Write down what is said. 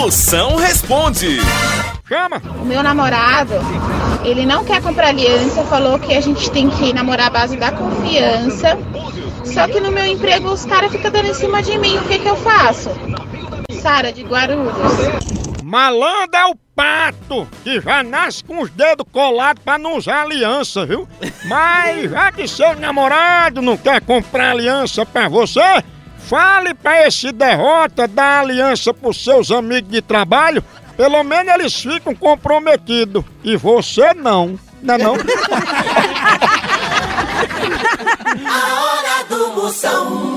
Moção responde. Chama! O meu namorado, ele não quer comprar aliança, falou que a gente tem que namorar à base da confiança. Só que no meu emprego os caras ficam dando em cima de mim, o que que eu faço? Sara de Guarulhos. Malandro é o pato, que já nasce com os dedos colados pra não usar aliança, viu? Mas já que seu namorado não quer comprar aliança pra você, fale pra esse derrota dar aliança pros seus amigos de trabalho, pelo menos eles ficam comprometidos. E você não, não é não? A hora do Moção.